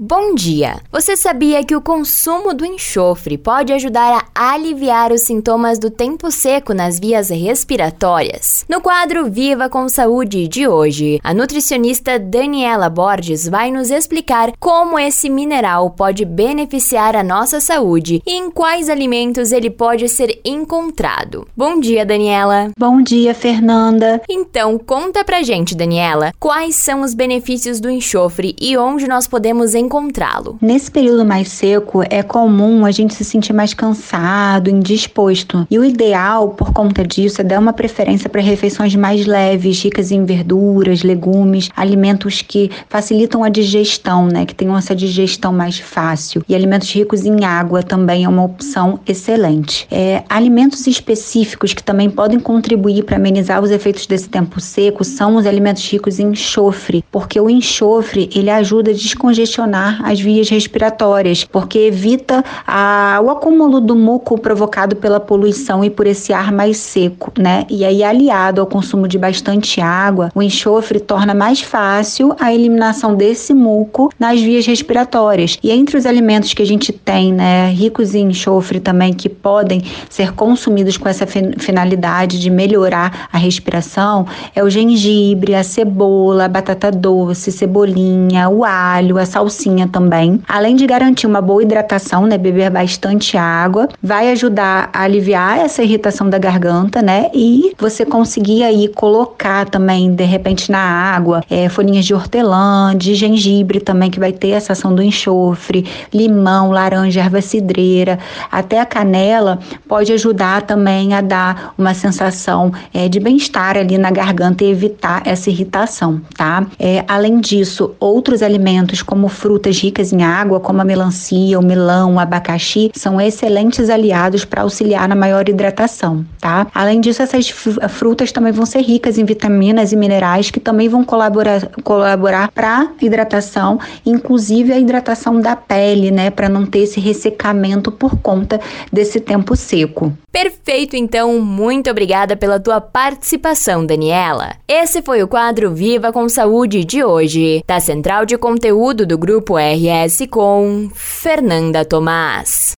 Bom dia! Você sabia que o consumo do enxofre pode ajudar a aliviar os sintomas do tempo seco nas vias respiratórias? No quadro Viva com Saúde de hoje, a nutricionista Daniela Borges vai nos explicar como esse mineral pode beneficiar a nossa saúde e em quais alimentos ele pode ser encontrado. Bom dia, Daniela! Bom dia, Fernanda! Então, conta pra gente, Daniela, quais são os benefícios do enxofre e onde nós podemos encontrar encontrá-lo. Nesse período mais seco, é comum a gente se sentir mais cansado, indisposto. E o ideal, por conta disso, é dar uma preferência para refeições mais leves, ricas em verduras, legumes, alimentos que facilitam a digestão, né? Que tenham essa digestão mais fácil. E alimentos ricos em água também é uma opção excelente. É, alimentos específicos que também podem contribuir para amenizar os efeitos desse tempo seco são os alimentos ricos em enxofre, porque o enxofre ele ajuda a descongestionar as vias respiratórias, porque evita a, o acúmulo do muco provocado pela poluição e por esse ar mais seco, né? E aí, aliado ao consumo de bastante água, o enxofre torna mais fácil a eliminação desse muco nas vias respiratórias. E entre os alimentos que a gente tem, né, ricos em enxofre também, que podem ser consumidos com essa finalidade de melhorar a respiração, é o gengibre, a cebola, a batata doce, cebolinha, o alho, a salsinha também. Além de garantir uma boa hidratação, né, beber bastante água, vai ajudar a aliviar essa irritação da garganta, né, e você conseguir aí colocar também, de repente, na água, é, folhinhas de hortelã, de gengibre também, que vai ter essa ação do enxofre, limão, laranja, erva cidreira, até a canela pode ajudar também a dar uma sensação é, de bem-estar ali na garganta e evitar essa irritação, tá? É, além disso, outros alimentos como frutas frutas ricas em água, como a melancia, o melão, o abacaxi, são excelentes aliados para auxiliar na maior hidratação, tá? Além disso, essas frutas também vão ser ricas em vitaminas e minerais que também vão colaborar, colaborar para hidratação, inclusive a hidratação da pele, né, para não ter esse ressecamento por conta desse tempo seco. Perfeito, então, muito obrigada pela tua participação, Daniela. Esse foi o quadro Viva com Saúde de hoje, da Central de Conteúdo do Grupo RS com Fernanda Tomás.